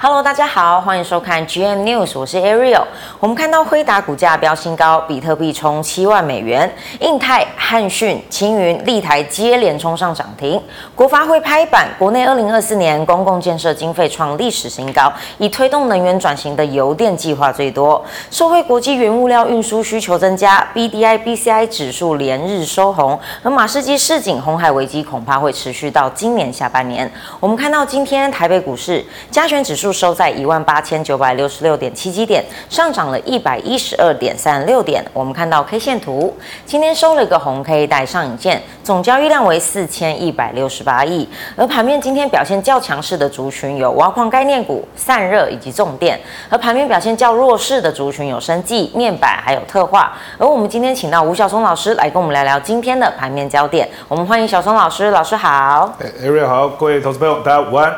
Hello，大家好，欢迎收看 GM News，我是 Ariel。我们看到辉达股价飙新高，比特币冲七万美元，印泰、汉讯、青云、立台接连冲上涨停。国发会拍板，国内二零二四年公共建设经费创历史新高，以推动能源转型的油电计划最多。受惠国际原物料运输需求增加，BDI、BCI 指数连日收红，而马士基市井，红海危机恐怕会持续到今年下半年。我们看到今天台北股市加权指数。收在一万八千九百六十六点七七点，上涨了一百一十二点三六点。我们看到 K 线图，今天收了一个红 K 带上影线，总交易量为四千一百六十八亿。而盘面今天表现较强势的族群有挖矿概念股、散热以及重电，而盘面表现较弱势的族群有生技、面板还有特化。而我们今天请到吴晓松老师来跟我们聊聊今天的盘面焦点。我们欢迎小松老师，老师好。Ariel 好，各位投资朋友大家午安。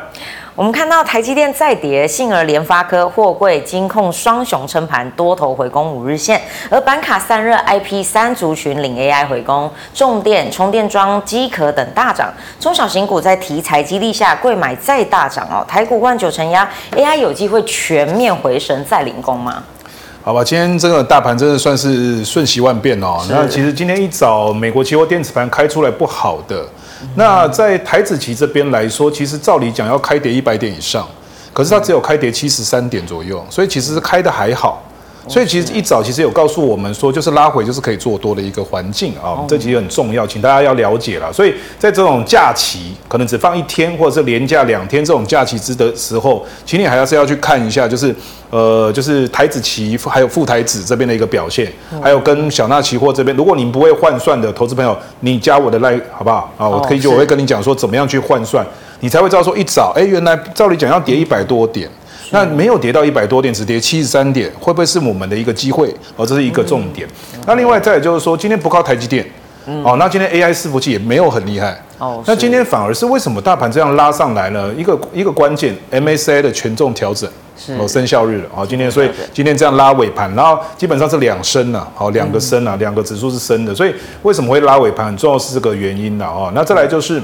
我们看到台积电再跌，幸而联发科、货柜、金控双雄撑盘，多头回攻五日线；而板卡散热、IP 三族群领 AI 回攻，重电、充电桩、机壳等大涨。中小型股在题材激励下，柜买再大涨哦。台股万九承压，AI 有机会全面回神再领攻吗？好吧，今天这个大盘真的算是瞬息万变哦。那其实今天一早美国期货电子盘开出来不好的。那在台子期这边来说，其实照理讲要开跌一百点以上，可是它只有开跌七十三点左右，所以其实开的还好。所以其实一早其实有告诉我们说，就是拉回就是可以做多的一个环境啊，这其实很重要，请大家要了解了。所以在这种假期可能只放一天或者是连假两天这种假期之的时候，请你还是要去看一下，就是呃，就是台子期还有副台子这边的一个表现，还有跟小纳期货这边，如果你不会换算的投资朋友，你加我的 line 好不好啊？我可以就我会跟你讲说怎么样去换算，你才会知道说一早哎，原来照理讲要跌一百多点。那没有跌到一百多点，只跌七十三点，会不会是我们的一个机会？哦，这是一个重点。那另外再就是说，今天不靠台积电，哦，那今天 AI 伺服器也没有很厉害。哦，那今天反而是为什么大盘这样拉上来呢？一个一个关键，MSCI 的权重调整，哦，生效日了。哦，今天所以今天这样拉尾盘，然后基本上是两升了，好，两个升了，两个指数是升的。所以为什么会拉尾盘？很重要是这个原因了。哦，那再来就是。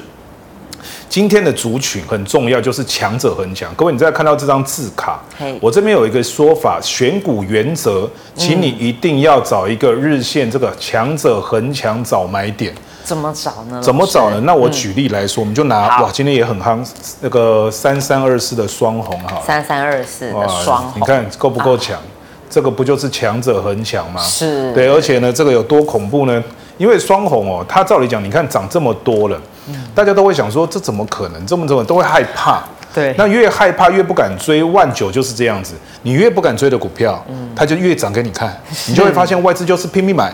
今天的族群很重要，就是强者恒强。各位，你再看到这张字卡，我这边有一个说法，选股原则，请你一定要找一个日线这个强者恒强找买点。怎么找呢？怎么找呢？那我举例来说，我们就拿哇，今天也很夯，那个三三二四的双红哈，三三二四的双红，你看够不够强？这个不就是强者恒强吗？是对，而且呢，这个有多恐怖呢？因为双红哦，它照理讲，你看涨这么多了。大家都会想说，这怎么可能？这么多人都会害怕。对，那越害怕越不敢追。万九就是这样子，你越不敢追的股票，嗯，它就越涨给你看，你就会发现外资就是拼命买，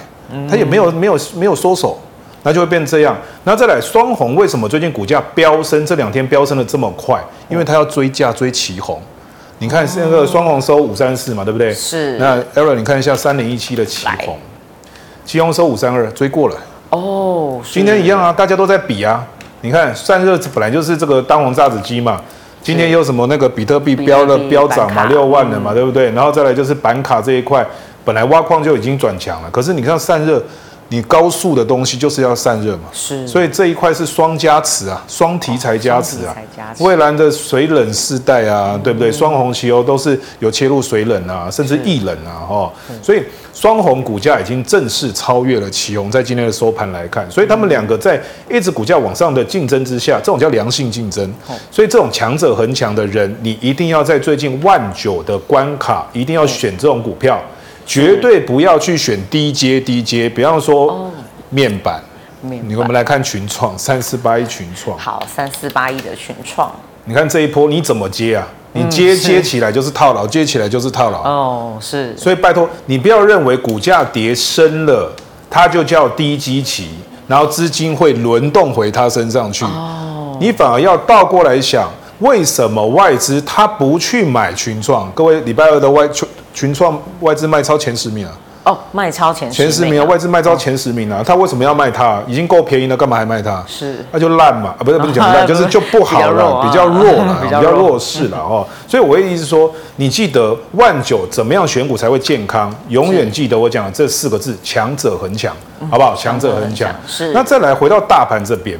它也没有没有没有收手，那就会变这样。那再来双红，为什么最近股价飙升？这两天飙升的这么快？因为它要追价追旗红。你看现在那个双红收五三四嘛，对不对？是。那 Aaron，你看一下三零一七的旗红，旗红收五三二，追过了。哦，今天一样啊，大家都在比啊。你看散热本来就是这个当红炸子鸡嘛，今天有什么那个比特币飙了飙涨嘛，六万了嘛，对不对？然后再来就是板卡这一块，本来挖矿就已经转强了，可是你看散热。你高速的东西就是要散热嘛，是，所以这一块是双加持啊，双题材加持啊。蔚来的水冷世代啊，对不对？双红旗哦都是有切入水冷啊，甚至液冷啊，哈。所以双红股价已经正式超越了奇鋐，在今天的收盘来看，所以他们两个在一直股价往上的竞争之下，这种叫良性竞争。所以这种强者恒强的人，你一定要在最近万九的关卡，一定要选这种股票。绝对不要去选低阶低阶，比方说面板。面我们来看群创三四八一群创。好，三四八一的群创。你看这一波你怎么接啊？你接接起来就是套牢，接起来就是套牢。哦，是。所以拜托你不要认为股价跌深了，它就叫低基期，然后资金会轮动回它身上去。哦。你反而要倒过来想，为什么外资它不去买群创？各位礼拜二的外群。群创外资卖超前十名啊！哦，卖超前十前十名啊！外资卖超前十名啊！他为什么要卖它？已经够便宜了，干嘛还卖它？是，那就烂嘛！啊，不是 不是讲烂，就是就不好了，比较弱了，比较弱势了哦。所以我的意思是说，你记得万九怎么样选股才会健康？永远记得我讲的这四个字：强者恒强，好不好？强者恒强。是。那再来回到大盘这边，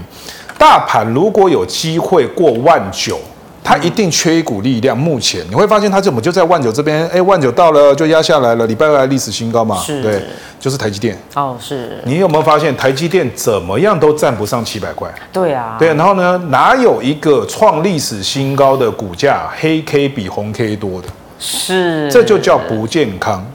大盘如果有机会过万九。它一定缺一股力量。目前你会发现，它怎么就在万九这边？哎，万九到了就压下来了，礼拜二来历史新高嘛？是，对，就是台积电。哦，是。你有没有发现，台积电怎么样都站不上七百块？对啊。对，然后呢，哪有一个创历史新高的股价黑 K 比红 K 多的？是。这就叫不健康。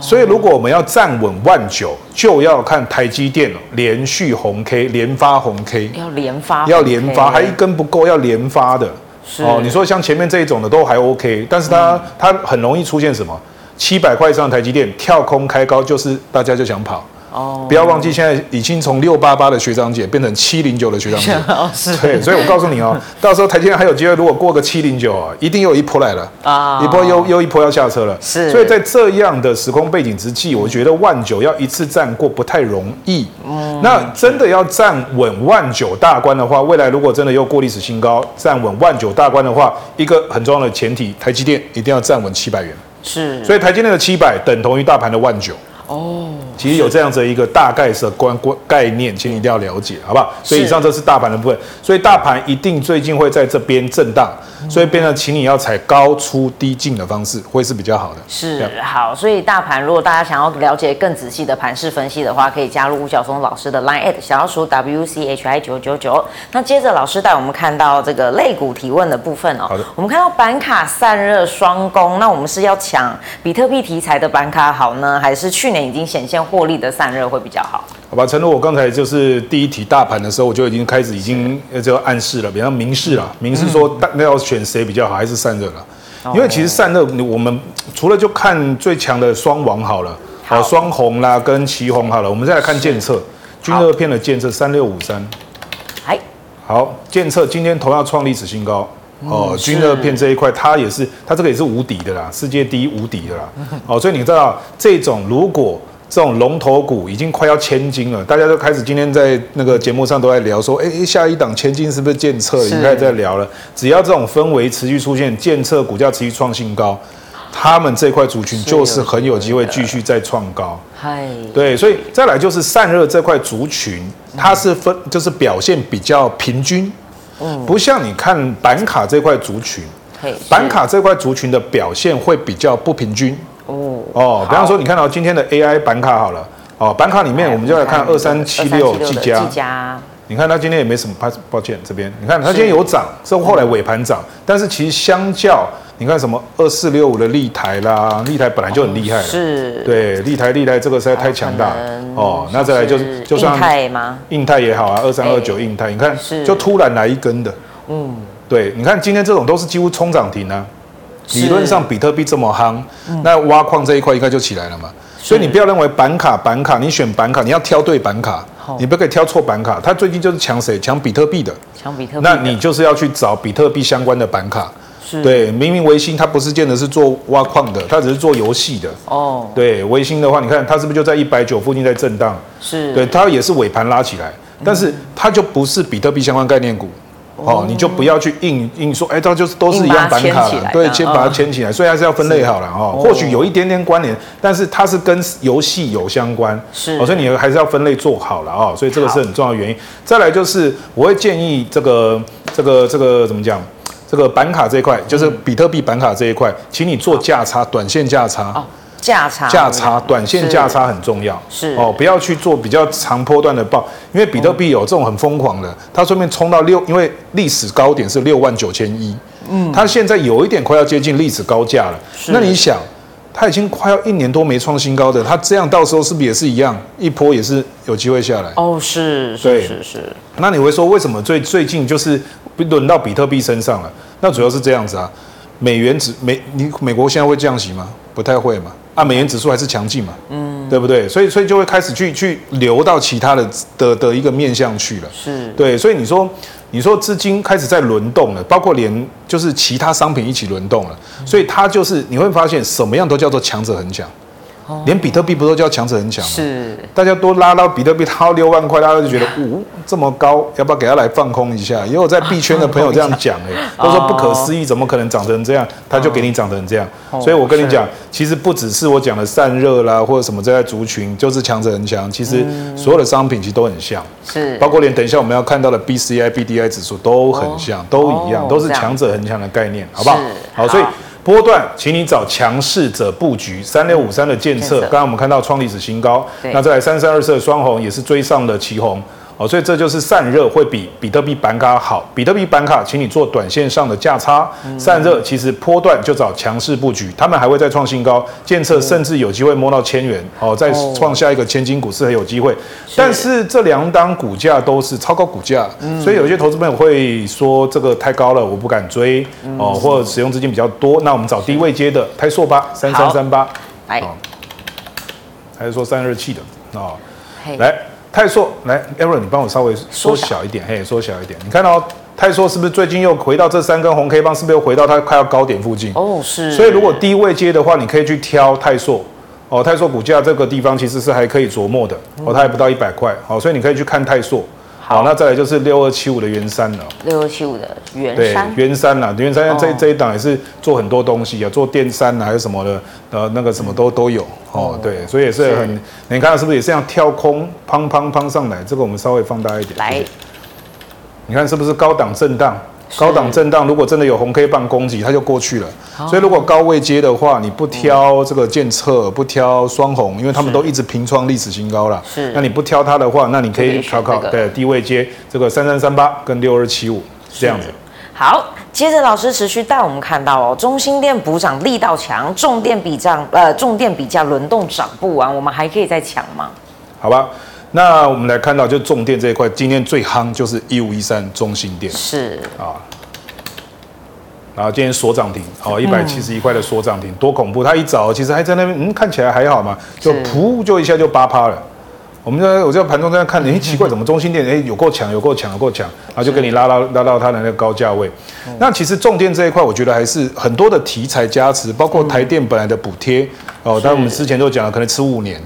所以，如果我们要站稳万九，就要看台积电连续红 K，连发红 K，要连发，要连发，还一根不够，要连发的。是哦，你说像前面这一种的都还 OK，但是它、嗯、它很容易出现什么？七百块以上的台积电跳空开高，就是大家就想跑。哦，不要忘记，现在已经从六八八的学长姐变成七零九的学长姐。对，所以我告诉你哦，到时候台积电还有机会，如果过个七零九啊，一定又一波来了啊，一波又又一波要下车了。是。所以在这样的时空背景之际，我觉得万九要一次站过不太容易。嗯。那真的要站稳万九大关的话，未来如果真的又过历史新高，站稳万九大关的话，一个很重要的前提，台积电一定要站稳七百元。是。所以台积电的七百等同于大盘的万九。哦。其实有这样子的一个大概的观观概念，请你一定要了解，好不好？所以以上这是大盘的部分，所以大盘一定最近会在这边震荡，所以变成请你要采高出低进的方式，会是比较好的。是好，所以大盘如果大家想要了解更仔细的盘势分析的话，可以加入吴晓松老师的 Line@ at 小老鼠 W C H I 九九九。那接着老师带我们看到这个类股提问的部分哦。好的。我们看到板卡散热双攻，那我们是要抢比特币题材的板卡好呢，还是去年已经显现？获利的散热会比较好，好吧？陈如我刚才就是第一题大盘的时候，我就已经开始已经就暗示了，比方明示了，明示说那要选谁比较好，还是散热了？因为其实散热，我们除了就看最强的双王好了，好。双红啦跟旗红好了，我们再来看建测，均热片的建测三六五三，哎，好，建测今天同样创历史新高哦，军热片这一块它也是，它这个也是无敌的啦，世界第一无敌的啦，哦，所以你知道这种如果。这种龙头股已经快要千金了，大家都开始今天在那个节目上都在聊说，哎，下一档千金是不是建策？已经开始在聊了。只要这种氛围持续出现，建策股价持续创新高，他们这块族群就是很有机会继续再创高。嗨，对，所以再来就是散热这块族群，它是分就是表现比较平均，嗯，不像你看板卡这块族群，板卡这块族群的表现会比较不平均。哦。哦，比方说，你看到今天的 AI 板卡好了，哦，板卡里面我们就来看二三七六技嘉，你看它今天也没什么，抱抱歉这边，你看它今天有涨，是后来尾盘涨，但是其实相较，你看什么二四六五的立台啦，立台本来就很厉害了，是，对，立台立台这个实在太强大。了，哦，那再来就是就算印泰吗？印泰也好啊，二三二九印泰，你看就突然来一根的，嗯，对，你看今天这种都是几乎冲涨停啊。理论上，比特币这么夯，那挖矿这一块应该就起来了嘛。所以你不要认为板卡板卡，你选板卡，你要挑对板卡，你不可以挑错板卡。它最近就是抢谁？抢比特币的。抢比特币。那你就是要去找比特币相关的板卡。是。对，明明微星它不是建的是做挖矿的，它只是做游戏的。哦。对，微星的话，你看它是不是就在一百九附近在震荡？是。对，它也是尾盘拉起来，但是它就不是比特币相关概念股。哦，你就不要去硬硬说，哎，它就是都是一样板卡了，对，先把它牵起来，所以还是要分类好了哈。或许有一点点关联，但是它是跟游戏有相关，是，所以你还是要分类做好了啊。所以这个是很重要的原因。再来就是，我会建议这个这个这个怎么讲？这个板卡这一块，就是比特币板卡这一块，请你做价差，短线价差。价差，价差，短线价差很重要。是哦，不要去做比较长波段的报，因为比特币有这种很疯狂的，它顺便冲到六，因为历史高点是六万九千一，嗯，它现在有一点快要接近历史高价了。那你想，它已经快要一年多没创新高的，它这样到时候是不是也是一样，一波也是有机会下来？哦，是，是是是。那你会说，为什么最最近就是轮到比特币身上了？那主要是这样子啊，美元指美，你美国现在会降息吗？不太会嘛。啊，美元指数还是强劲嘛，嗯，对不对？所以，所以就会开始去去流到其他的的的一个面向去了，是对。所以你说，你说资金开始在轮动了，包括连就是其他商品一起轮动了，所以它就是你会发现什么样都叫做强者恒强，连比特币不都叫强者恒强吗？是，大家都拉到比特币掏六万块，大家就觉得，呜，这么高，要不要给他来放空一下？也有在币圈的朋友这样讲，哎，都说不可思议，怎么可能涨成这样？他就给你涨成这样。所以我跟你讲，其实不只是我讲的散热啦，或者什么这些族群，就是强者恒强。其实所有的商品其实都很像，是，包括连等一下我们要看到的 BCI、BDI 指数都很像，都一样，都是强者恒强的概念，好不好？好，所以。波段，请你找强势者布局。三六五三的建测，刚刚我们看到创历史新高。那再来三三二四的双红也是追上了奇鋐。哦，所以这就是散热会比比特币板卡好。比特币板卡，请你做短线上的价差。散热其实波段就找强势布局，他们还会再创新高。建测甚至有机会摸到千元，哦，再创下一个千金股是很有机会。但是这两档股价都是超高股价，所以有些投资朋友会说这个太高了，我不敢追哦，或者使用资金比较多。那我们找低位接的泰硕吧，三三三八，来，还是说散热器的啊？来。泰硕，来，Aaron，你帮我稍微缩小一点，嘿，缩小一点。你看到泰硕是不是最近又回到这三根红 K 棒？是不是又回到它快要高点附近？哦，是。所以如果低位接的话，你可以去挑泰硕。哦，泰硕股价这个地方其实是还可以琢磨的。哦，它还不到一百块。好，所以你可以去看泰硕。好，那再来就是六二七五的元山了。六二七五的元山，对，元山啦，元山这这一档也是做很多东西啊，做电山啊，还有什么的，呃，那个什么都都有哦。对，所以也是很，你看是不是也是这样跳空，砰砰砰上来？这个我们稍微放大一点。来，你看是不是高档震荡？高档震荡，如果真的有红 K 棒攻击，它就过去了。所以如果高位接的话，你不挑这个建测，不挑双红，因为他们都一直平创历史新高了。是，那你不挑它的话，那你可以考考对低位接这个三三三八跟六二七五这样子。好，接着老师持续带我们看到哦，中心店补涨力道强，重电比涨呃重电比价轮动涨不完，我们还可以再抢吗？好吧。那我们来看到，就重电这一块，今天最夯就是一五一三中心店，是啊，然后今天锁涨停，哦，一百七十一块的锁涨停，多恐怖！它一早其实还在那边，嗯，看起来还好嘛，就噗就一下就八趴了。我们在我在盘中在那看，哎，奇怪，怎么中心店哎有够强，有够强，有够强，然后就给你拉到拉到它的那个高价位。那其实重电这一块，我觉得还是很多的题材加持，包括台电本来的补贴哦，但我们之前都讲了，可能吃五年。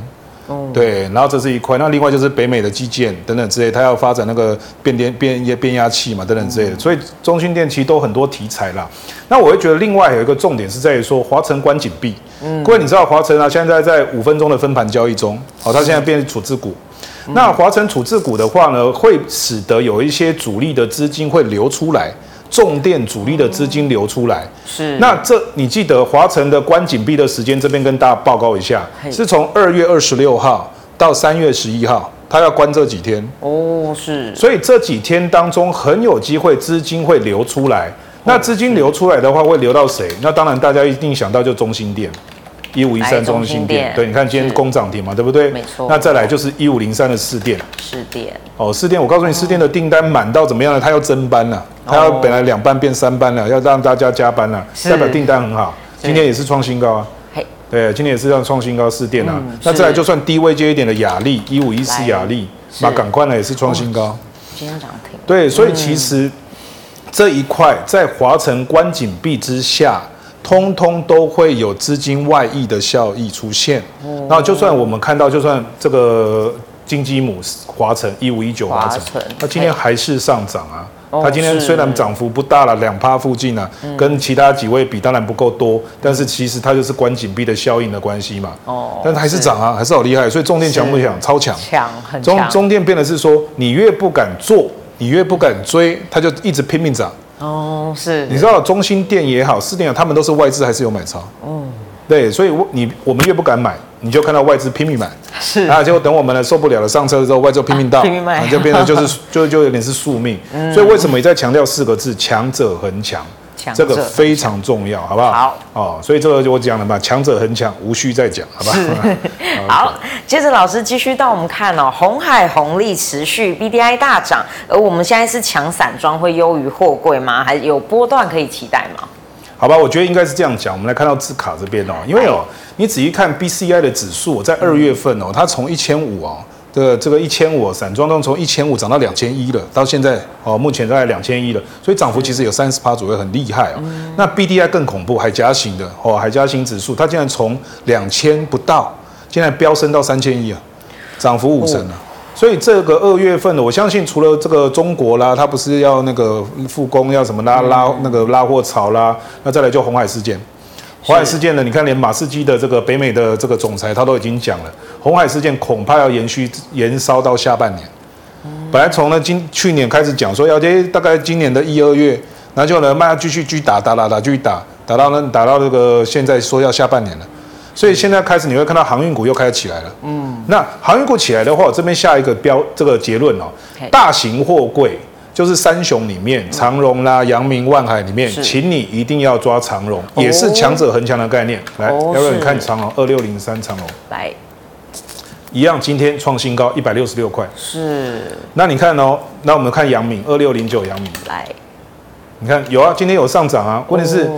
对，然后这是一块，那另外就是北美的基建等等之类，它要发展那个变电变压变压器嘛，等等之类的，所以中兴电其实都很多题材啦。那我会觉得另外有一个重点是在于说，华城关紧闭。嗯，各位你知道华城啊，现在在五分钟的分盘交易中，好，它现在变成处置股。那华城处置股的话呢，会使得有一些主力的资金会流出来。重电主力的资金流出来，是。那这你记得华晨的关紧闭的时间，这边跟大家报告一下，是从二月二十六号到三月十一号，它要关这几天。哦，是，所以这几天当中很有机会资金会流出来，那资金流出来的话会流到谁？那当然大家一定想到就中兴电。一五一三中心店，对，你看今天攻涨停嘛，对不对？没错。那再来就是一五零三的四店，四店。哦，四店，我告诉你，四店的订单满到怎么样了？它要增班了，它要本来两班变三班了，要让大家加班了，代表订单很好。今天也是创新高啊。嘿，对，今天也是让创新高四店啊。那再来就算低位接一点的雅力，一五一四雅力，那赶快呢也是创新高。今天涨停。对，所以其实这一块在华城关紧闭之下。通通都会有资金外溢的效益出现，那就算我们看到，就算这个金鸡母华城一五一九华城，它今天还是上涨啊。它今天虽然涨幅不大了，两趴附近啊，跟其他几位比当然不够多，但是其实它就是关紧闭的效应的关系嘛。哦，但还是涨啊，还是好厉害。所以中电强不强？超强，强很强。中中电变的是说，你越不敢做，你越不敢追，它就一直拼命涨。哦，是，你知道中心店也好，四店也好，他们都是外资还是有买超？嗯，对，所以我你我们越不敢买，你就看到外资拼命买，是啊，结果等我们呢受不了了上车之后，外资拼命到，拼命卖，就变得就是就就有点是宿命。嗯，所以为什么你在强调四个字，强者恒强？这个非常重要，好不好？好哦，所以这个就我讲了嘛，强者很强，无需再讲，好不好？好，接着老师继续到我们看哦，红海红利持续，BDI 大涨，而我们现在是抢散装会优于货柜吗？还有波段可以期待吗？好吧，我觉得应该是这样讲。我们来看到字卡这边哦，因为哦，你仔细看 BCI 的指数，在二月份哦，它从一千五哦。的这个一千五散装都从一千五涨到两千一了，到现在哦，目前大概两千一了，所以涨幅其实有三十趴左右，很厉害哦。嗯、那 B D I 更恐怖，海岬型的哦，海岬型指数它竟然从两千不到现在飙升到三千一啊，涨幅五成啊。所以这个二月份呢，我相信除了这个中国啦，它不是要那个复工，要什么拉拉那个拉货潮啦，那再来就红海事件。红海事件呢，你看连马士基的这个北美的这个总裁他都已经讲了，红海事件恐怕要延续延烧到下半年。本来从呢今去年开始讲说要接大概今年的一二月，然后就呢慢慢继续继续打打打打继续打打到呢打到这个现在说要下半年了。所以现在开始你会看到航运股又开始起来了。嗯，那航运股起来的话，我这边下一个标这个结论哦，大型货柜就是三雄里面长荣啦、阳明、万海里面，请你一定要抓长荣，也是强者恒强的概念。来，要不要你看长荣二六零三长荣？来，一样今天创新高一百六十六块。是。那你看哦，那我们看阳明二六零九阳明。来，你看有啊，今天有上涨啊，关键是。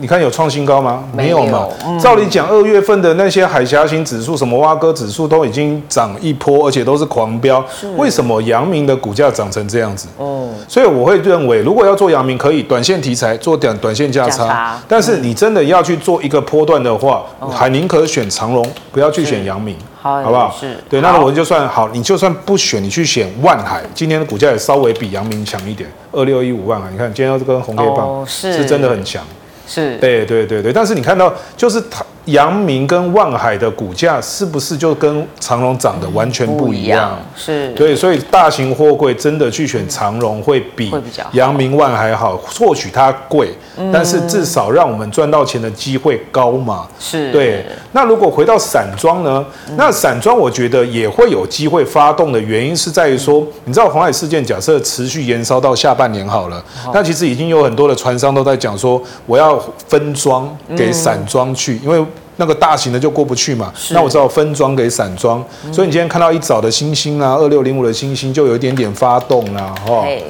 你看有创新高吗？没有嘛。嗯、照理讲，二月份的那些海峡型指数，什么挖哥指数都已经涨一波，而且都是狂飙。是为什么阳明的股价涨成这样子？哦、所以我会认为，如果要做阳明，可以短线题材做短短线价差。差但是你真的要去做一个波段的话，嗯、还宁可选长荣，不要去选阳明，好，好不好？是对。那我就算好，你就算不选，你去选万海，今天的股价也稍微比阳明强一点，二六一五万海。你看今天这根红黑棒，是，是真的很强。是对对对对，但是你看到就是它。阳明跟万海的股价是不是就跟长荣涨的完全不一样？嗯、是对，所以大型货柜真的去选长荣会比阳明万海好，或许它贵，嗯、但是至少让我们赚到钱的机会高嘛。是对。那如果回到散装呢？嗯、那散装我觉得也会有机会发动的原因是在于说，嗯、你知道红海事件假设持续延烧到下半年好了，那其实已经有很多的船商都在讲说，我要分装给散装去，嗯、因为。那个大型的就过不去嘛，那我只好分装给散装，嗯、所以你今天看到一早的星星啊，二六零五的星星就有一点点发动啊，哈，嘿。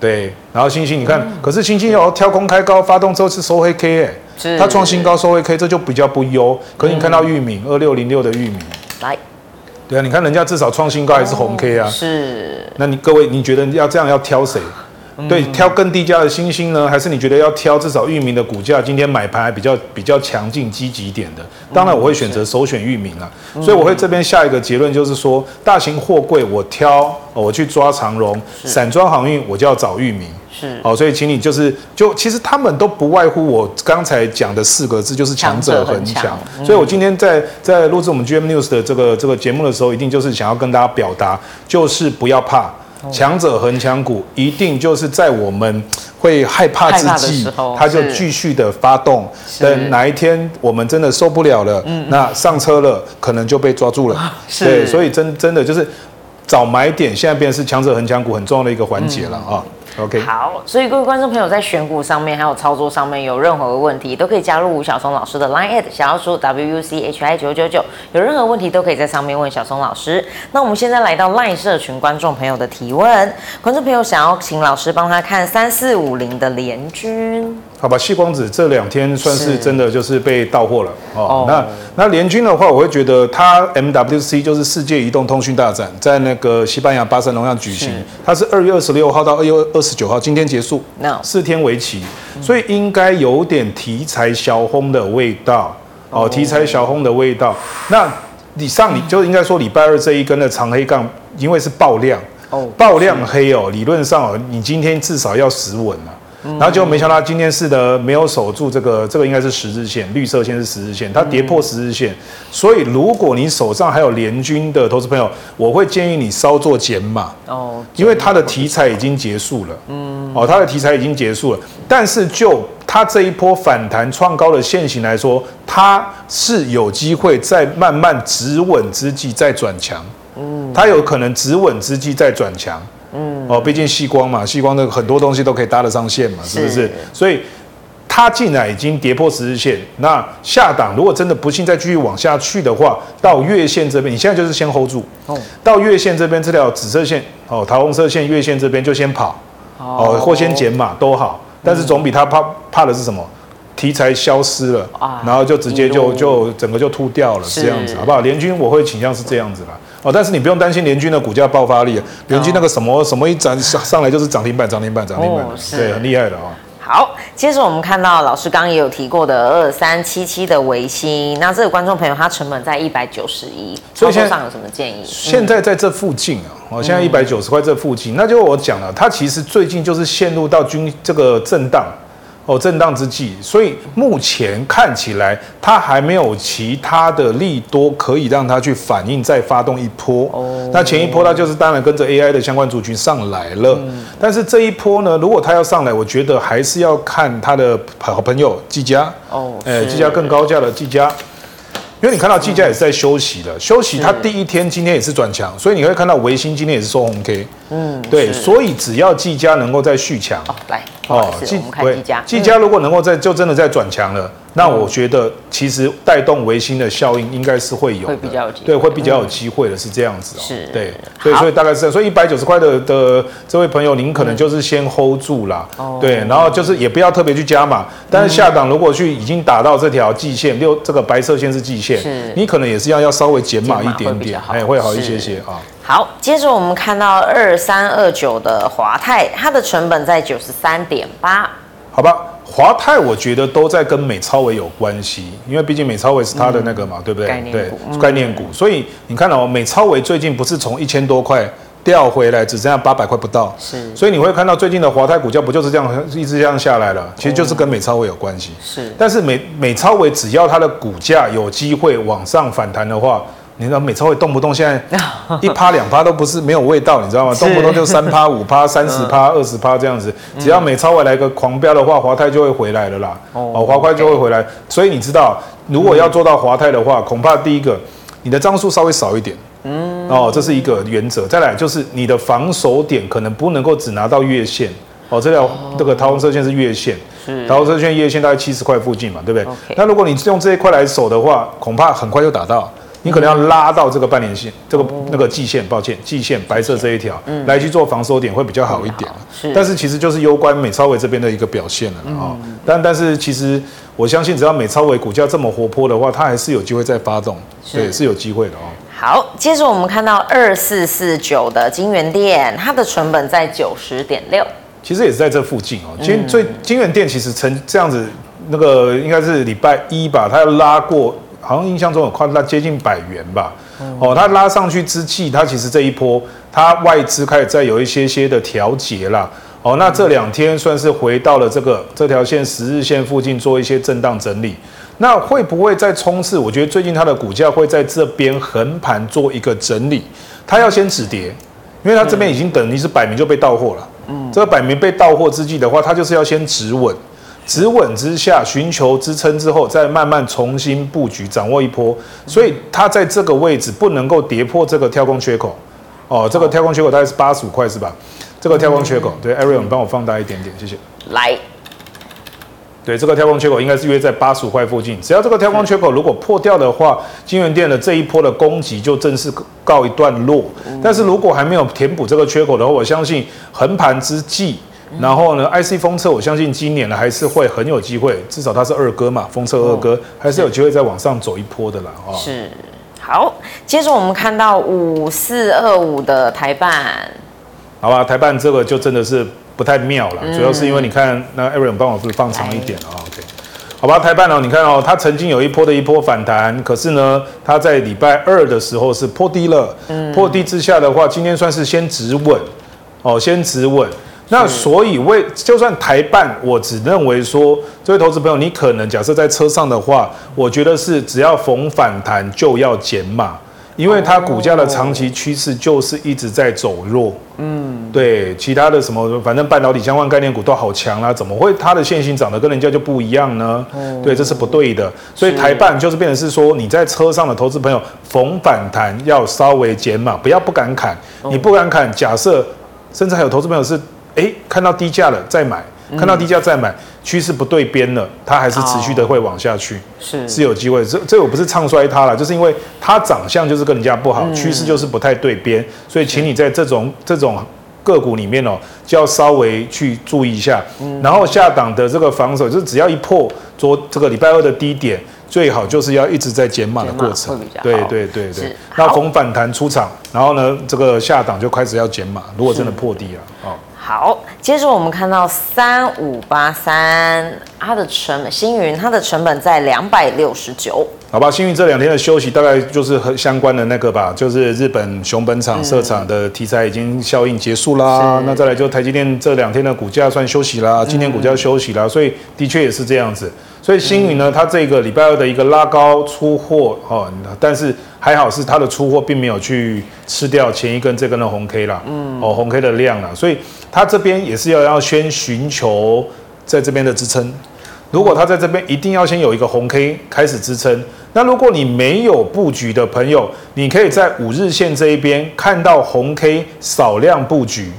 对，然后星星你看，嗯、可是星星要跳空开高发动之后是收黑 K 哎、欸，它创新高收黑 K，这就比较不优。可是你看到玉米二六零六的玉米，来，对啊，你看人家至少创新高还是红 K 啊，哦、是，那你各位你觉得要这样要挑谁？对，挑更低价的星星呢，还是你觉得要挑至少域名的股价今天买盘还比较比较强劲积极一点的？当然我会选择首选域名啊，所以我会这边下一个结论就是说，大型货柜我挑，我去抓长荣，散装航运我就要找域名。是，好，所以请你就是就其实他们都不外乎我刚才讲的四个字，就是强者恒强。所以我今天在在录制我们 GM News 的这个这个节目的时候，一定就是想要跟大家表达，就是不要怕。强者恒强股一定就是在我们会害怕之际，它就继续的发动。等哪一天我们真的受不了了，那上车了，可能就被抓住了。对，所以真真的就是找买点，现在变成是强者恒强股很重要的一个环节了啊。OK，好，所以各位观众朋友在选股上面还有操作上面有任何问题，都可以加入吴小松老师的 Line@ 小老鼠 W U C H I 九九九，有任何问题都可以在上面问小松老师。那我们现在来到 Line 社群观众朋友的提问，观众朋友想要请老师帮他看三四五零的联军。好吧，矽光子这两天算是真的就是被到货了是哦。那那联军的话，我会觉得它 MWC 就是世界移动通讯大展，在那个西班牙巴塞隆纳举行，是它是二月二十六号到二月二十九号，今天结束，四天为期，所以应该有点题材小红的味道哦，题材小红的味道。那你上你就应该说礼拜二这一根的长黑杠，因为是爆量哦，爆量黑哦，理论上哦，你今天至少要死稳了。然后就没想到今天是的没有守住这个，这个应该是十日线，绿色线是十日线，它跌破十日线，所以如果你手上还有联军的投资朋友，我会建议你稍作减码哦，因为它的题材已经结束了，嗯，哦，它的题材已经结束了，但是就它这一波反弹创高的线型来说，它是有机会在慢慢止稳之际再转强，嗯，它有可能止稳之际再转强。嗯，哦，毕竟矽光嘛，矽光的很多东西都可以搭得上线嘛，是不是？是所以它进来已经跌破十日线，那下档如果真的不幸再继续往下去的话，到月线这边，你现在就是先 hold 住。哦，到月线这边这条紫色线，哦，桃红色线，月线这边就先跑，哦，或先减码都好，但是总比他怕怕的是什么？题材消失了，然后就直接就就整个就秃掉了，这样子好不好？联军我会倾向是这样子啦。哦，但是你不用担心联军的股价爆发力，联军那个什么什么一涨上上来就是涨停板，涨停板，涨停板，对，很厉害的啊。好，接着我们看到老师刚刚也有提过的二三七七的维新，那这个观众朋友他成本在一百九十一，操作上有什么建议？现在在这附近啊，哦，现在一百九十块这附近，那就我讲了，它其实最近就是陷入到均这个震荡。哦，震荡之际，所以目前看起来它还没有其他的利多可以让它去反应再发动一波。哦，那前一波它就是当然跟着 AI 的相关族群上来了，嗯、但是这一波呢，如果它要上来，我觉得还是要看它的好朋友技嘉。哦，哎，技嘉更高价的技嘉。因为你看到技嘉也是在休息的，休息它第一天今天也是转强，所以你会看到维新今天也是收红 K。嗯，对，所以只要技嘉能够再续强，哦，来，哦，技嘉，技嘉如果能够再就真的在转强了。那我觉得其实带动维新的效应应该是会有的，对，会比较有机会的，是这样子哦。是，对，所以所以大概是这样，所以一百九十块的的这位朋友，您可能就是先 hold 住啦，对，然后就是也不要特别去加码，但是下档如果去已经打到这条季线六，这个白色线是季线，你可能也是要要稍微减码一点点，哎，会好一些些啊。好，接着我们看到二三二九的华泰，它的成本在九十三点八，好吧。华泰我觉得都在跟美超微有关系，因为毕竟美超微是它的那个嘛，嗯、对不对？概念股，对，概念股。所以你看哦，美超微最近不是从一千多块掉回来，只剩下八百块不到。是。所以你会看到最近的华泰股价不就是这样一直这样下来了？其实就是跟美超微有关系。是。但是美美超微只要它的股价有机会往上反弹的话。你知道美超会动不动现在 一趴两趴都不是没有味道，你知道吗？动不动就三趴五趴三十趴二十趴这样子，只要美超会来个狂飙的话，华泰就会回来了啦。哦，华泰就会回来。所以你知道，如果要做到华泰的话，恐怕第一个你的张数稍微少一点。嗯。哦，这是一个原则。再来就是你的防守点可能不能够只拿到月线。哦，这条这个桃红色线是月线。是。桃红色线月线大概七十块附近嘛，对不对？那如果你用这一块来守的话，恐怕很快就打到。你可能要拉到这个半年线，这个那个季线，抱歉，季线白色这一条，来去做防守点会比较好一点。是，但是其实就是攸关美超伟这边的一个表现了啊。但但是其实我相信，只要美超伟股价这么活泼的话，它还是有机会再发动，对，是有机会的哦。好，接着我们看到二四四九的金源店，它的成本在九十点六，其实也是在这附近哦。今最金源店其实成这样子，那个应该是礼拜一吧，它要拉过。好像印象中有快到接近百元吧，哦，它拉上去之际，它其实这一波它外资开始在有一些些的调节啦，哦，那这两天算是回到了这个这条线十日线附近做一些震荡整理，那会不会再冲刺？我觉得最近它的股价会在这边横盘做一个整理，它要先止跌，因为它这边已经等于是摆明就被到货了，嗯，这个摆明被到货之际的话，它就是要先止稳。止稳之下，寻求支撑之后，再慢慢重新布局，掌握一波。所以它在这个位置不能够跌破这个跳空缺口。哦，这个跳空缺口大概是八十五块是吧？这个跳空缺口，对，Ariel，你帮我放大一点点，谢谢。来，对，这个跳空缺口应该是约在八十五块附近。只要这个跳空缺口如果破掉的话，金源店的这一波的攻击就正式告一段落。但是如果还没有填补这个缺口的话，我相信横盘之际。然后呢，IC 封测，我相信今年呢还是会很有机会，至少它是二哥嘛，封测二哥还是有机会再往上走一波的啦。哦，是，好，接着我们看到五四二五的台半，好吧，台半这个就真的是不太妙了，主要是因为你看，那 Aaron 帮我是放长一点啊，OK，好吧，台半哦，你看哦，它曾经有一波的一波反弹，可是呢，它在礼拜二的时候是破低了，破低之下的话，今天算是先止稳，哦，先止稳。那所以为就算台办，我只认为说，这位投资朋友，你可能假设在车上的话，我觉得是只要逢反弹就要减码，因为它股价的长期趋势就是一直在走弱。嗯，对，其他的什么，反正半导体相关概念股都好强啦，怎么会它的线性长得跟人家就不一样呢？对，这是不对的。所以台办就是变成是说，你在车上的投资朋友逢反弹要稍微减码，不要不敢砍。你不敢砍，假设甚至还有投资朋友是。哎，看到低价了再买，看到低价再买，趋势不对边了，它还是持续的会往下去，是是有机会。这这我不是唱衰它了，就是因为它长相就是跟人家不好，趋势就是不太对边，所以请你在这种这种个股里面哦，就要稍微去注意一下。然后下档的这个防守，就是只要一破昨这个礼拜二的低点，最好就是要一直在减码的过程。对对对对。那逢反弹出场，然后呢，这个下档就开始要减码。如果真的破低了，哦。好，接着我们看到三五八三，它的成本星云，它的成本在两百六十九。好吧，星云这两天的休息大概就是和相关的那个吧，就是日本熊本厂设厂的题材已经效应结束啦。嗯、那再来就台积电这两天的股价算休息啦，今天股价休息啦，所以的确也是这样子。所以星云呢，它这个礼拜二的一个拉高出货哦，但是还好是它的出货并没有去吃掉前一根这根的红 K 啦，嗯，哦红 K 的量啦，所以它这边也是要要先寻求在这边的支撑。如果它在这边一定要先有一个红 K 开始支撑，那如果你没有布局的朋友，你可以在五日线这一边看到红 K 少量布局，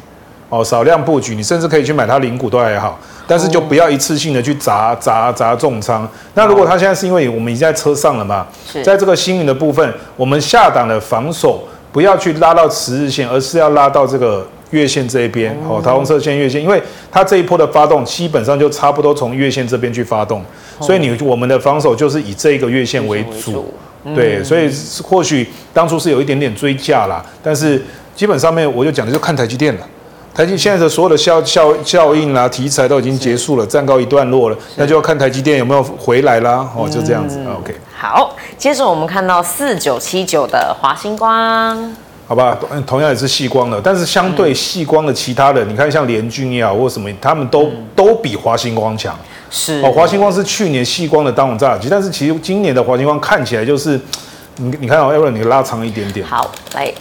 哦少量布局，你甚至可以去买它零股都还好。但是就不要一次性的去砸砸砸重仓。那如果他现在是因为我们已经在车上了嘛，在这个星云的部分，我们下档的防守不要去拉到十日线，而是要拉到这个月线这一边哦，桃红色线月线，因为它这一波的发动基本上就差不多从月线这边去发动，所以你我们的防守就是以这个月线为主，对，所以或许当初是有一点点追价啦，但是基本上面我就讲的就看台积电了。台积现在的所有的效效效应啦、题材都已经结束了，暂告一段落了，那就要看台积电有没有回来啦。哦，就这样子。OK。好，接着我们看到四九七九的华星光，好吧，同样也是细光的，但是相对细光的其他的，你看像联军也好或什么，他们都都比华星光强。是哦，华星光是去年细光的当红炸子鸡，但是其实今年的华星光看起来就是，你你看哦，要不然你拉长一点点。好，来。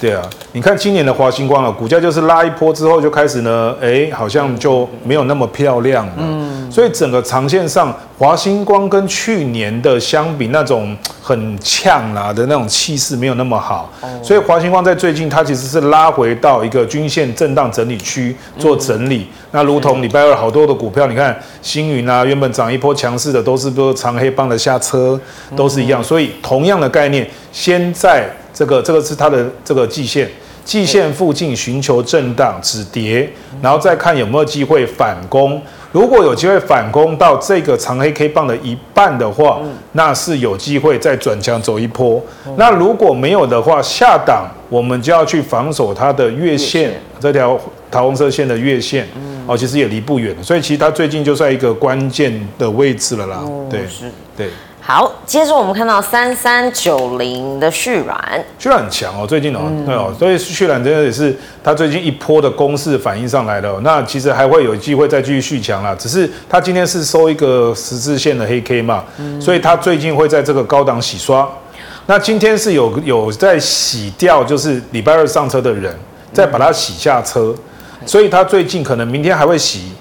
对啊，你看今年的华星光啊，股价就是拉一波之后就开始呢，哎，好像就没有那么漂亮了。嗯，所以整个长线上，华星光跟去年的相比，那种很呛啦的那种气势没有那么好。所以华星光在最近它其实是拉回到一个均线震荡整理区做整理。那如同礼拜二好多的股票，你看星云啊，原本涨一波强势的，都是都是长黑棒的下车，都是一样。所以同样的概念，先在。这个这个是它的这个季线，季线附近寻求震荡止跌，然后再看有没有机会反攻。如果有机会反攻到这个长黑 K 棒的一半的话，那是有机会再转强走一波。那如果没有的话，下档我们就要去防守它的月线这条桃红色线的月线。哦，其实也离不远，所以其实它最近就在一个关键的位置了啦。对，对。好，接着我们看到三三九零的旭软，旭软很强哦，最近哦，嗯、对哦，所以旭软真的也是它最近一波的攻势反应上来了，那其实还会有机会再继续续强啦，只是它今天是收一个十字线的黑 K 嘛，嗯、所以它最近会在这个高档洗刷。那今天是有有在洗掉，就是礼拜二上车的人，再把它洗下车，嗯、所以它最近可能明天还会洗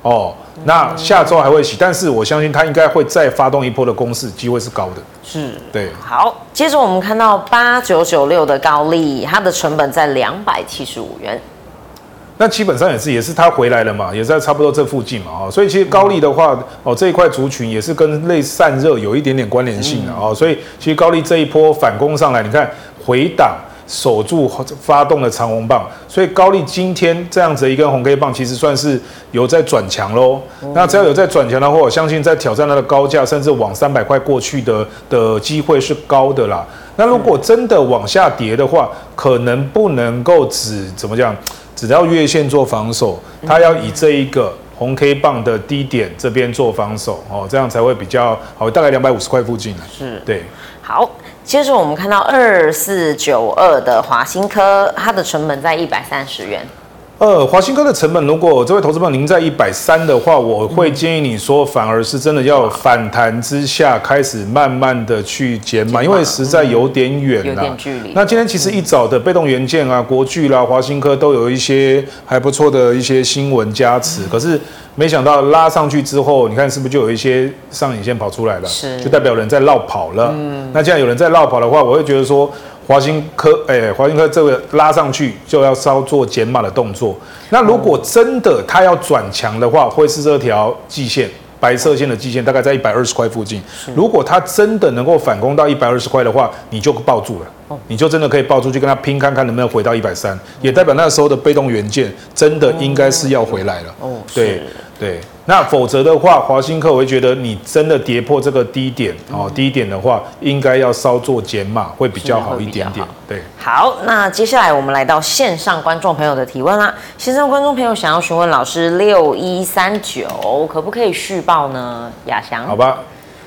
哦。那下周还会洗，但是我相信它应该会再发动一波的攻势，机会是高的。是，对。好，接着我们看到八九九六的高利，它的成本在两百七十五元。那基本上也是，也是它回来了嘛，也在差不多这附近嘛，哦，所以其实高利的话，哦，这一块族群也是跟类散热有一点点关联性的哦，所以其实高利这一波反攻上来，你看回档。守住发动的长红棒，所以高丽今天这样子一根红 K 棒，其实算是有在转强喽。那只要有在转强的话，我相信在挑战它的高价，甚至往三百块过去的的机会是高的啦。那如果真的往下跌的话，可能不能够只怎么讲，只要月线做防守，它要以这一个红 K 棒的低点这边做防守哦，这样才会比较好，大概两百五十块附近。是，对，好。接着我们看到二四九二的华新科，它的成本在一百三十元。呃，华新科的成本，如果这位投资朋友您在一百三的话，我会建议你说，反而是真的要反弹之下开始慢慢的去减码，因为实在有点远了，有点距离。那今天其实一早的被动元件啊，国巨啦、华新科都有一些还不错的一些新闻加持，可是没想到拉上去之后，你看是不是就有一些上影线跑出来了？是，就代表人在落跑了。嗯，那既然有人在落跑的话，我会觉得说。华新科，哎，华新科这个拉上去就要稍做减码的动作。那如果真的它要转强的话，会是这条季线，白色线的季线，大概在一百二十块附近。如果它真的能够反攻到一百二十块的话，你就抱住了，你就真的可以抱出去跟它拼，看看能不能回到一百三，也代表那时候的被动元件真的应该是要回来了。哦，对对。那否则的话，华新科我会觉得你真的跌破这个低点哦，低点的话应该要稍作减码会比较好一点点。对，好，那接下来我们来到线上观众朋友的提问啦。线上观众朋友想要询问老师六一三九可不可以续报呢？亚翔，好吧。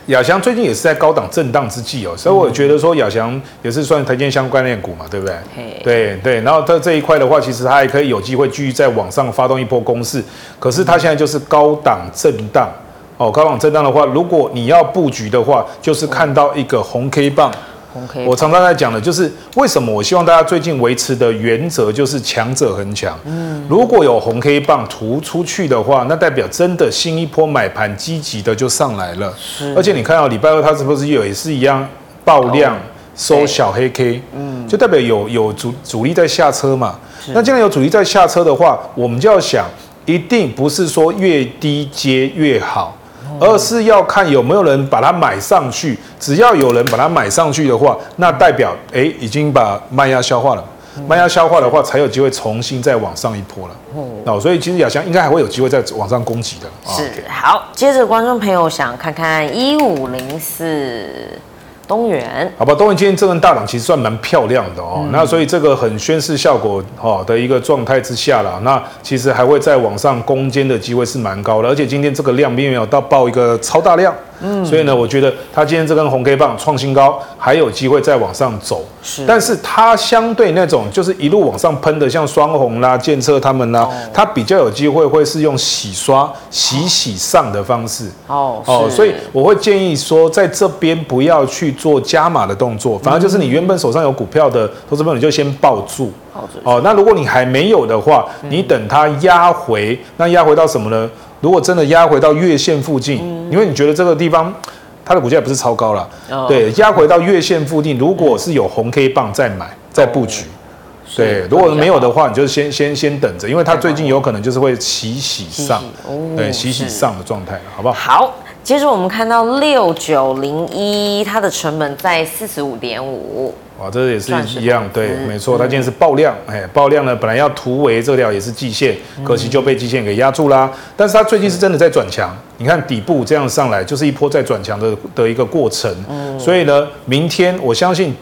亚翔最近也是在高档震荡之际哦，所以我觉得说亚翔也是算台积电相关链股嘛，对不对？对对。然后它这一块的话，其实它还可以有机会继续在往上发动一波攻势。可是它现在就是高档震荡哦，高档震荡的话，如果你要布局的话，就是看到一个红 K 棒。我常常在讲的，就是为什么我希望大家最近维持的原则就是强者恒强。嗯，如果有红 K 棒突出去的话，那代表真的新一波买盘积极的就上来了。是，而且你看到礼拜二它是不是有也是一样爆量收小黑 K？嗯，就代表有有主主力在下车嘛。那既然有主力在下车的话，我们就要想，一定不是说越低接越好。而是要看有没有人把它买上去，只要有人把它买上去的话，那代表哎、欸、已经把卖压消化了，卖压消化的话才有机会重新再往上一波了。哦，所以其实亚翔应该还会有机会再往上攻击的。是，好，接着观众朋友想看看一五零四。东元，好吧，东元今天这根大涨其实算蛮漂亮的哦，嗯、那所以这个很宣示效果哈的一个状态之下啦，那其实还会在往上攻坚的机会是蛮高的，而且今天这个量并没有到爆一个超大量。嗯，所以呢，我觉得它今天这根红 K 棒创新高，还有机会再往上走。是，但是它相对那种就是一路往上喷的，像双红啦、建策他们啦，哦、它比较有机会会是用洗刷、洗洗上的方式。哦哦，所以我会建议说，在这边不要去做加码的动作，反而就是你原本手上有股票的投资朋友，你就先抱住。哦，那如果你还没有的话，你等它压回，那压回到什么呢？如果真的压回到月线附近，嗯、因为你觉得这个地方它的股价也不是超高了，哦、对，压回到月线附近，如果是有红 K 棒再买再布局，哦、对，如果没有的话，你就先先先等着，因为它最近有可能就是会洗洗上，对，洗洗上的状态，好不好？好，接着我们看到六九零一，它的成本在四十五点五。哇，这也是一样，对，没错，它今天是爆量，哎，爆量呢，本来要突围这条也是季线，可惜就被季线给压住啦。但是它最近是真的在转强，你看底部这样上来，就是一波在转强的的一个过程。所以呢，明天我相信。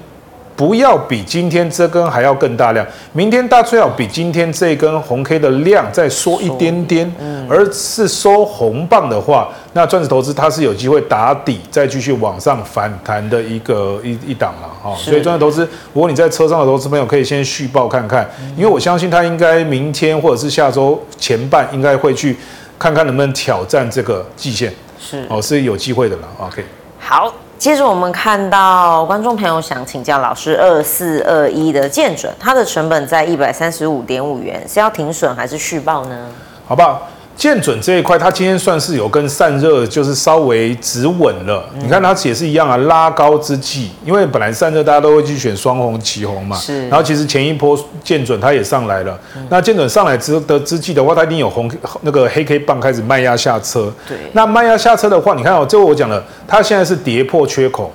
不要比今天这根还要更大量，明天大最好比今天这根红 K 的量再缩一点点，嗯、而是收红棒的话，那钻石投资它是有机会打底，再继续往上反弹的一个一一档了哈。所以钻石投资，如果你在车上的投资朋友可以先续报看看，因为我相信它应该明天或者是下周前半应该会去看看能不能挑战这个季线，是哦，是有机会的了。OK，好。接着我们看到观众朋友想请教老师，二四二一的建准，它的成本在一百三十五点五元，是要停损还是续报呢？好不好？建准这一块，它今天算是有跟散热就是稍微止稳了。嗯、你看它也是一样啊，拉高之际，因为本来散热大家都会去选双红、旗红嘛。是。然后其实前一波建准它也上来了，嗯、那建准上来之的之际的话，它一定有红那个黑 K 棒开始卖压下车。对。那卖压下车的话，你看哦，这个我讲了，它现在是跌破缺口，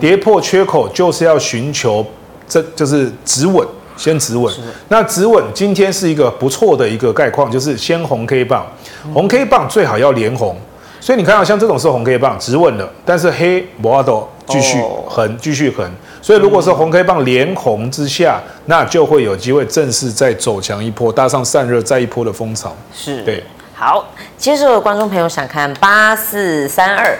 跌破缺口就是要寻求这就是止稳。先止稳，那止稳今天是一个不错的一个概况，就是先红 K 棒，红 K 棒最好要连红，所以你看到像这种是红 K 棒止稳了，但是黑博阿斗继续横继续横，所以如果是红 K 棒连红之下，那就会有机会正式再走强一波，搭上散热再一波的风潮。是。对，好，接着观众朋友想看八四三二。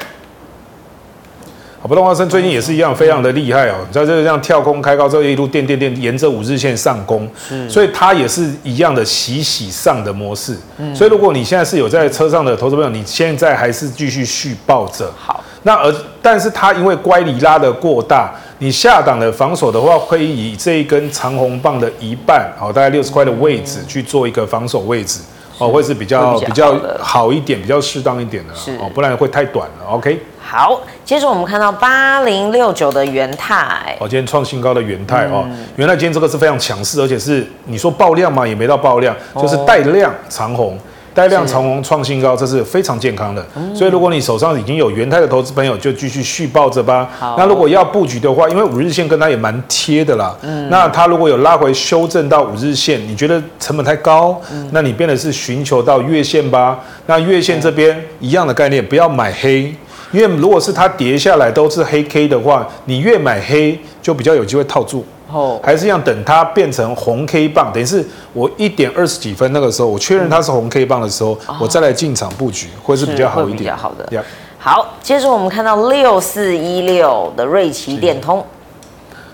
好，不动华生最近也是一样，非常的厉害哦。你知道这个这样跳空开高之后一路垫垫垫，沿着五日线上攻，所以它也是一样的洗洗上的模式。嗯，所以如果你现在是有在车上的投资朋友，你现在还是继续续抱着。好，那而但是它因为乖离拉的过大，你下档的防守的话，可以以这一根长红棒的一半，好，大概六十块的位置去做一个防守位置，哦，会是比较比较好一点，比较适当一点的，哦，不然会太短了。OK。好，接着我们看到八零六九的元泰，哦，今天创新高的元泰哦，元泰今天这个是非常强势，而且是你说爆量嘛？也没到爆量，就是带量长红，带量长虹创新高，这是非常健康的。所以如果你手上已经有元泰的投资朋友，就继续续抱着吧。那如果要布局的话，因为五日线跟它也蛮贴的啦。那它如果有拉回修正到五日线，你觉得成本太高，那你变的是寻求到月线吧。那月线这边一样的概念，不要买黑，因为如果是它跌下来都是黑 K 的话，你越买黑就比较有机会套住。哦，还是一样，等它变成红 K 棒，等于是我一点二十几分那个时候，我确认它是红 K 棒的时候，我再来进场布局，会是比较好一点，比较好的。好，接着我们看到六四一六的瑞奇电通。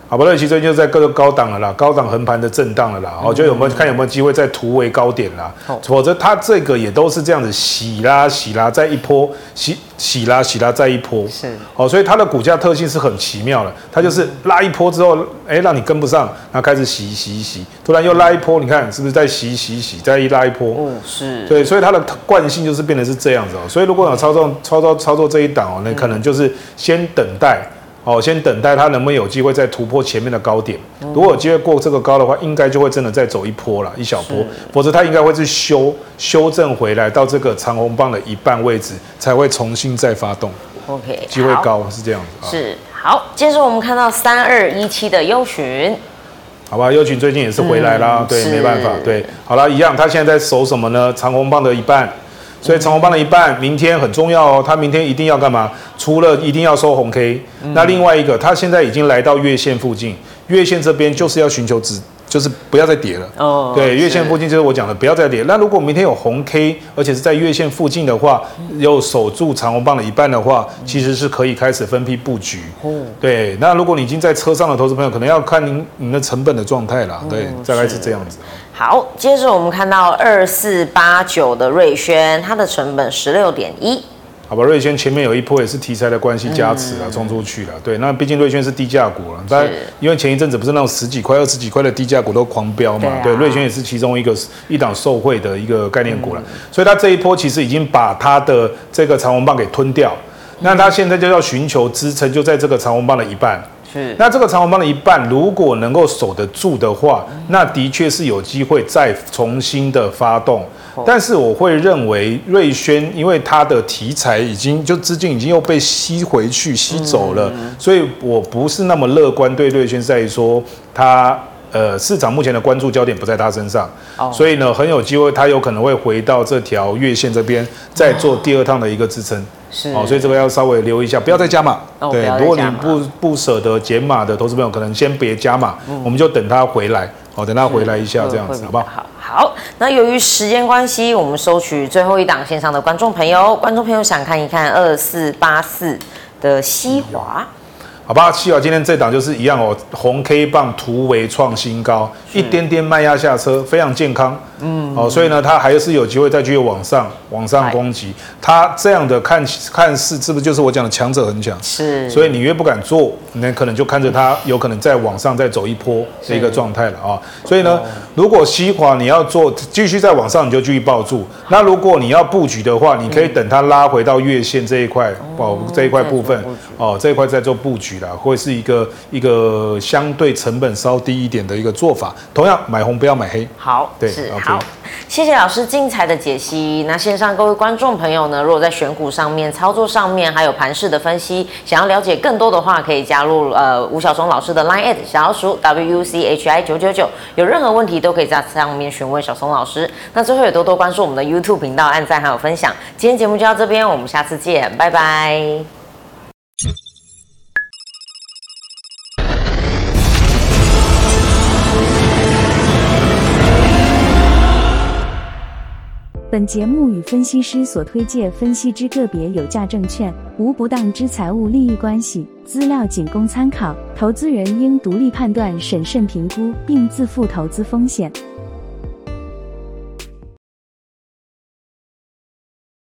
好吧，瑞奇最近就在各个高档了啦，高档横盘的震荡了啦，我觉得有没有看有没有机会再突围高点啦？否则它这个也都是这样子洗啦洗啦再一波洗洗啦洗啦再一波，是哦，所以它的股价特性是很奇妙的，它就是拉一波之后，哎，让你跟不上，然后开始洗洗洗，突然又拉一波，你看是不是再洗洗洗，再一拉一波？嗯，是对，所以它的惯性就是变得是这样子哦，所以如果想操作操作操作这一档哦，那可能就是先等待。哦，先等待它能不能有机会再突破前面的高点。如果有机会过这个高的话，应该就会真的再走一波了，一小波。否则它应该会去修修正回来到这个长红棒的一半位置，才会重新再发动。OK，机会高是这样子。是好，接着我们看到三二一七的优群，好吧，优群最近也是回来啦。对，没办法，对，好了，一样，它现在在守什么呢？长红棒的一半。所以长红棒的一半，明天很重要哦。他明天一定要干嘛？除了一定要收红 K，那另外一个，他现在已经来到月线附近，月线这边就是要寻求止，就是不要再跌了。哦，对，月线附近就是我讲的不要再跌。那如果明天有红 K，而且是在月线附近的话，又守住长虹棒的一半的话，其实是可以开始分批布局。哦，对。那如果你已经在车上的投资朋友，可能要看您您的成本的状态啦。对，大概是这样子。好，接着我们看到二四八九的瑞轩，它的成本十六点一。好吧，瑞轩前面有一波也是题材的关系加持了，冲、嗯、出去了。对，那毕竟瑞轩是低价股了，但因为前一阵子不是那种十几块、二十几块的低价股都狂飙嘛，对，瑞轩也是其中一个一档受惠的一个概念股了。嗯、所以它这一波其实已经把它的这个长红棒给吞掉，嗯、那它现在就要寻求支撑，就在这个长红棒的一半。那这个长红棒的一半，如果能够守得住的话，那的确是有机会再重新的发动。但是我会认为瑞轩，因为它的题材已经就资金已经又被吸回去、吸走了，所以我不是那么乐观对瑞轩在于说它呃市场目前的关注焦点不在它身上，所以呢很有机会它有可能会回到这条月线这边再做第二趟的一个支撑。是哦，所以这个要稍微留意一下，不要再加码。哦、对，如果你不不舍得减码的投资朋友，可能先别加码，嗯、我们就等他回来。哦，等他回来一下，这样子好不好？好，好。那由于时间关系，我们收取最后一档线上的观众朋友，观众朋友想看一看二四八四的西华。好吧，希望今天这档就是一样哦，红 K 棒突围创新高，一点点卖压下车，非常健康。嗯，哦，所以呢，它还是有机会再继续往上往上攻击。它这样的看看似是不是就是我讲的强者很强？是。所以你越不敢做，那可能就看着它有可能再往上再走一波的一个状态了啊。所以呢，如果西华你要做继续再往上，你就继续抱住。那如果你要布局的话，你可以等它拉回到月线这一块，哦，这一块部分，哦，这一块在做布局。会是一个一个相对成本稍低一点的一个做法。同样买红不要买黑。好，对，好。谢谢老师精彩的解析。那线上各位观众朋友呢，如果在选股上面、操作上面，还有盘势的分析，想要了解更多的话，可以加入呃吴晓松老师的 Line@ 小老鼠 W U C H I 九九九。有任何问题都可以在上面询问小松老师。那最后也多多关注我们的 YouTube 频道，按赞还有分享。今天节目就到这边，我们下次见，拜拜。本节目与分析师所推介分析之个别有价证券无不当之财务利益关系，资料仅供参考，投资人应独立判断、审慎评估，并自负投资风险。